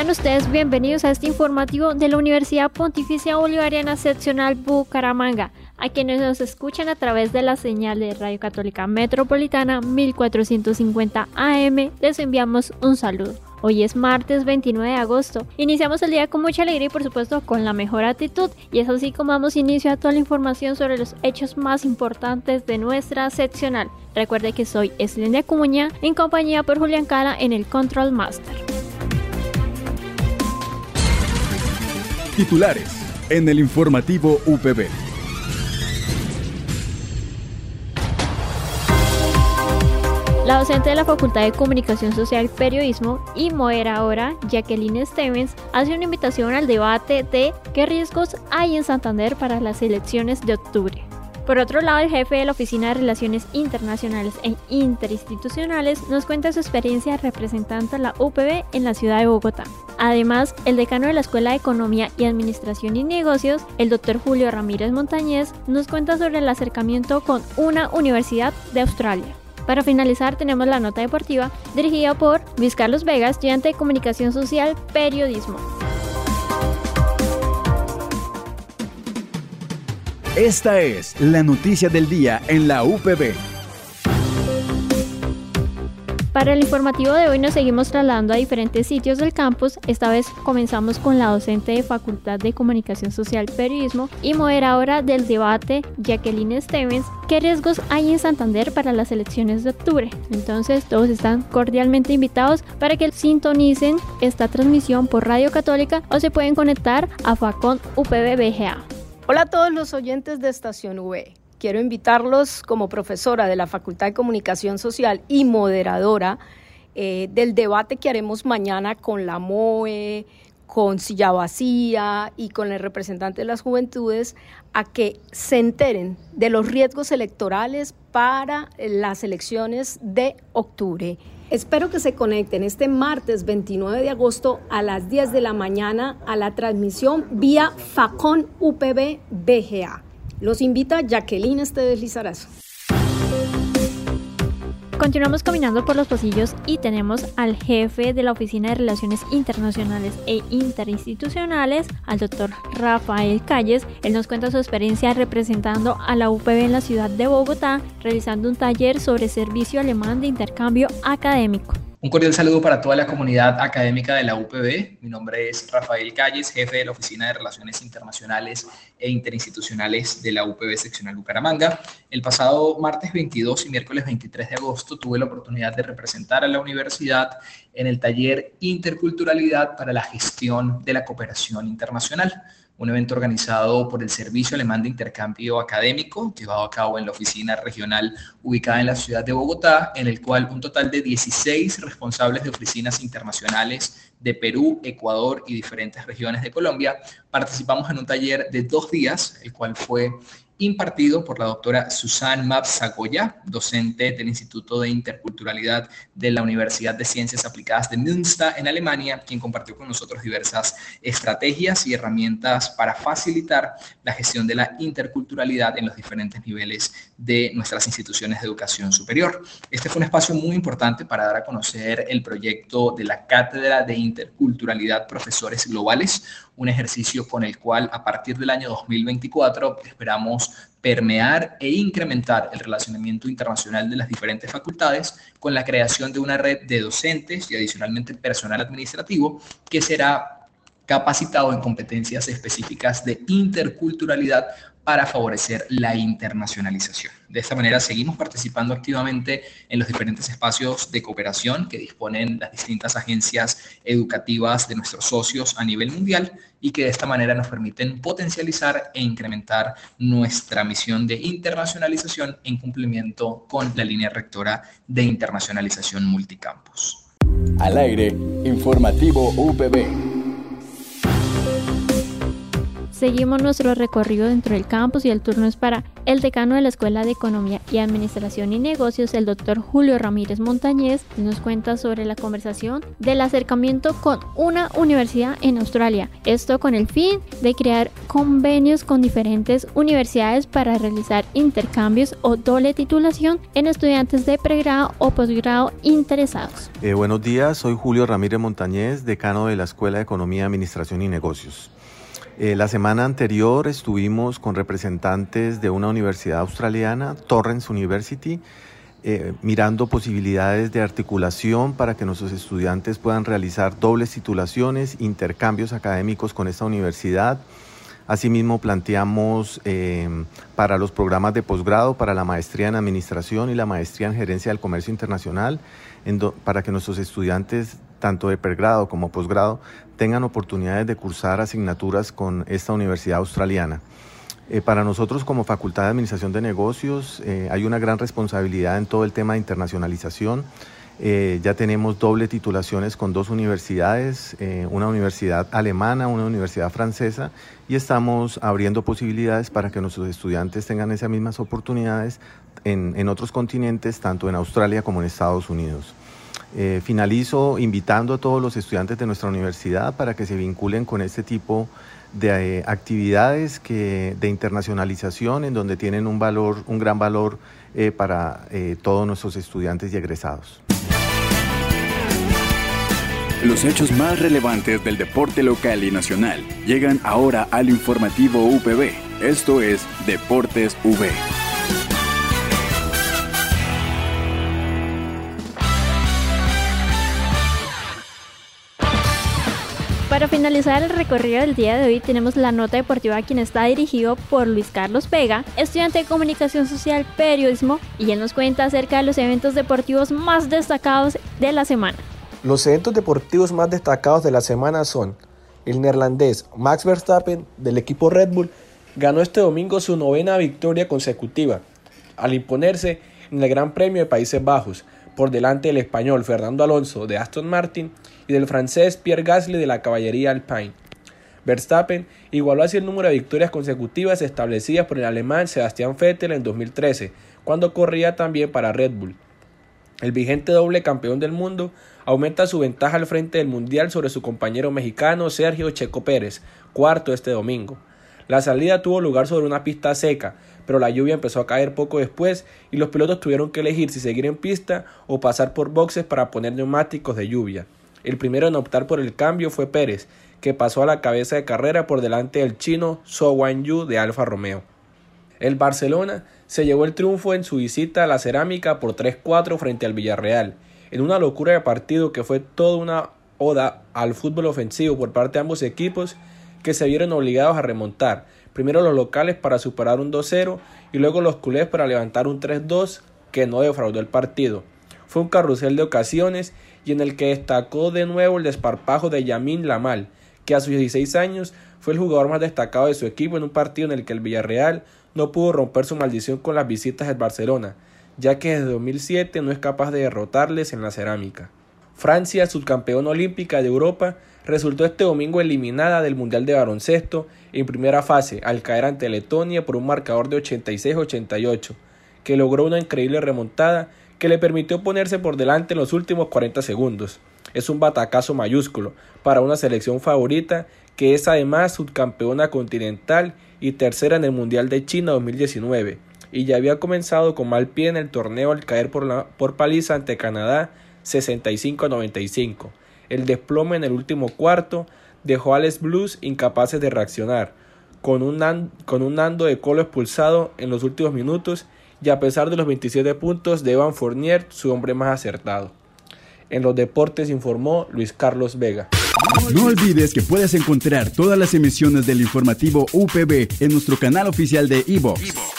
Sean ustedes bienvenidos a este informativo de la Universidad Pontificia Bolivariana Seccional Bucaramanga, a quienes nos escuchan a través de la señal de Radio Católica Metropolitana 1450 AM, les enviamos un saludo. Hoy es martes 29 de agosto. Iniciamos el día con mucha alegría y por supuesto con la mejor actitud. Y es así como damos inicio a toda la información sobre los hechos más importantes de nuestra seccional. Recuerde que soy Eslinda Cuña en compañía por Julián Cala en el Control Master. Titulares en el informativo UPB. La docente de la Facultad de Comunicación Social y Periodismo y moderadora Jacqueline Stevens hace una invitación al debate de qué riesgos hay en Santander para las elecciones de octubre. Por otro lado, el jefe de la Oficina de Relaciones Internacionales e Interinstitucionales nos cuenta su experiencia representando a la UPB en la ciudad de Bogotá. Además, el decano de la Escuela de Economía y Administración y Negocios, el doctor Julio Ramírez Montañez, nos cuenta sobre el acercamiento con una universidad de Australia. Para finalizar tenemos la nota deportiva dirigida por Luis Carlos Vegas, estudiante de Comunicación Social Periodismo. Esta es la noticia del día en la UPB. Para el informativo de hoy nos seguimos trasladando a diferentes sitios del campus. Esta vez comenzamos con la docente de Facultad de Comunicación Social Periodismo y moderadora del debate, Jacqueline Stevens. ¿Qué riesgos hay en Santander para las elecciones de octubre? Entonces todos están cordialmente invitados para que sintonicen esta transmisión por Radio Católica o se pueden conectar a Facon. Hola a todos los oyentes de Estación V. Quiero invitarlos como profesora de la Facultad de Comunicación Social y moderadora eh, del debate que haremos mañana con la MOE, con Silla Vacía y con el representante de las juventudes a que se enteren de los riesgos electorales para las elecciones de octubre. Espero que se conecten este martes 29 de agosto a las 10 de la mañana a la transmisión vía Facon UPB BGA. Los invita Jacqueline Esteves Lizarazo. Continuamos caminando por los pasillos y tenemos al jefe de la Oficina de Relaciones Internacionales e Interinstitucionales, al doctor Rafael Calles. Él nos cuenta su experiencia representando a la UPB en la ciudad de Bogotá, realizando un taller sobre servicio alemán de intercambio académico. Un cordial saludo para toda la comunidad académica de la UPB. Mi nombre es Rafael Calles, jefe de la Oficina de Relaciones Internacionales e Interinstitucionales de la UPB Seccional Bucaramanga. El pasado martes 22 y miércoles 23 de agosto tuve la oportunidad de representar a la universidad en el taller Interculturalidad para la Gestión de la Cooperación Internacional un evento organizado por el Servicio Alemán de Intercambio Académico, llevado a cabo en la oficina regional ubicada en la ciudad de Bogotá, en el cual un total de 16 responsables de oficinas internacionales de Perú, Ecuador y diferentes regiones de Colombia participamos en un taller de dos días, el cual fue impartido por la doctora Susan Mapsagoya, docente del Instituto de Interculturalidad de la Universidad de Ciencias Aplicadas de Münster en Alemania, quien compartió con nosotros diversas estrategias y herramientas para facilitar la gestión de la interculturalidad en los diferentes niveles de nuestras instituciones de educación superior. Este fue un espacio muy importante para dar a conocer el proyecto de la Cátedra de Interculturalidad Profesores Globales, un ejercicio con el cual a partir del año 2024 esperamos permear e incrementar el relacionamiento internacional de las diferentes facultades con la creación de una red de docentes y adicionalmente personal administrativo que será capacitado en competencias específicas de interculturalidad para favorecer la internacionalización. De esta manera seguimos participando activamente en los diferentes espacios de cooperación que disponen las distintas agencias educativas de nuestros socios a nivel mundial y que de esta manera nos permiten potencializar e incrementar nuestra misión de internacionalización en cumplimiento con la línea rectora de internacionalización multicampus. Al aire, informativo UPB. Seguimos nuestro recorrido dentro del campus y el turno es para el decano de la Escuela de Economía y Administración y Negocios, el doctor Julio Ramírez Montañez, nos cuenta sobre la conversación del acercamiento con una universidad en Australia. Esto con el fin de crear convenios con diferentes universidades para realizar intercambios o doble titulación en estudiantes de pregrado o posgrado interesados. Eh, buenos días, soy Julio Ramírez Montañez, decano de la Escuela de Economía, Administración y Negocios. Eh, la semana anterior estuvimos con representantes de una universidad australiana, Torrens University, eh, mirando posibilidades de articulación para que nuestros estudiantes puedan realizar dobles titulaciones, intercambios académicos con esta universidad. Asimismo, planteamos eh, para los programas de posgrado, para la maestría en administración y la maestría en gerencia del comercio internacional, para que nuestros estudiantes tanto de pregrado como posgrado, tengan oportunidades de cursar asignaturas con esta universidad australiana. Eh, para nosotros como Facultad de Administración de Negocios eh, hay una gran responsabilidad en todo el tema de internacionalización. Eh, ya tenemos doble titulaciones con dos universidades, una universidad alemana, una universidad francesa, y estamos abriendo posibilidades para que nuestros estudiantes tengan esas mismas oportunidades en otros continentes, tanto en Australia como en Estados Unidos. Eh, finalizo invitando a todos los estudiantes de nuestra universidad para que se vinculen con este tipo de eh, actividades que, de internacionalización en donde tienen un valor, un gran valor eh, para todos nuestros estudiantes y egresados. Los hechos más relevantes del deporte local y nacional llegan ahora al informativo UPB. Esto es Deportes V. Para finalizar el recorrido del día de hoy tenemos la nota deportiva quien está dirigido por Luis Carlos Vega, estudiante de comunicación social, periodismo, y él nos cuenta acerca de los eventos deportivos más destacados de la semana. Los eventos deportivos más destacados de la semana son el neerlandés Max Verstappen del equipo Red Bull ganó este domingo su novena victoria consecutiva al imponerse en el Gran Premio de Países Bajos por delante del español Fernando Alonso de Aston Martin y del francés Pierre Gasly de la caballería Alpine. Verstappen igualó así el número de victorias consecutivas establecidas por el alemán Sebastian Vettel en 2013, cuando corría también para Red Bull. El vigente doble campeón del mundo aumenta su ventaja al frente del mundial sobre su compañero mexicano Sergio Checo Pérez, cuarto este domingo. La salida tuvo lugar sobre una pista seca, pero la lluvia empezó a caer poco después y los pilotos tuvieron que elegir si seguir en pista o pasar por boxes para poner neumáticos de lluvia. El primero en optar por el cambio fue Pérez, que pasó a la cabeza de carrera por delante del chino So Wan Yu de Alfa Romeo. El Barcelona se llevó el triunfo en su visita a la cerámica por 3-4 frente al Villarreal, en una locura de partido que fue toda una oda al fútbol ofensivo por parte de ambos equipos que se vieron obligados a remontar, primero los locales para superar un 2-0 y luego los culés para levantar un 3-2 que no defraudó el partido. Fue un carrusel de ocasiones y en el que destacó de nuevo el desparpajo de Yamin Lamal, que a sus 16 años fue el jugador más destacado de su equipo en un partido en el que el Villarreal no pudo romper su maldición con las visitas del Barcelona, ya que desde 2007 no es capaz de derrotarles en la cerámica. Francia, subcampeona olímpica de Europa, resultó este domingo eliminada del Mundial de Baloncesto en primera fase al caer ante Letonia por un marcador de 86-88, que logró una increíble remontada que le permitió ponerse por delante en los últimos 40 segundos. Es un batacazo mayúsculo para una selección favorita que es además subcampeona continental y tercera en el Mundial de China 2019 y ya había comenzado con mal pie en el torneo al caer por, la, por paliza ante Canadá 65 95. El desplome en el último cuarto dejó a Les Blues incapaces de reaccionar, con un, con un Nando de Colo expulsado en los últimos minutos y a pesar de los 27 puntos de Evan Fournier, su hombre más acertado. En los deportes informó Luis Carlos Vega. No olvides que puedes encontrar todas las emisiones del informativo UPB en nuestro canal oficial de iVox,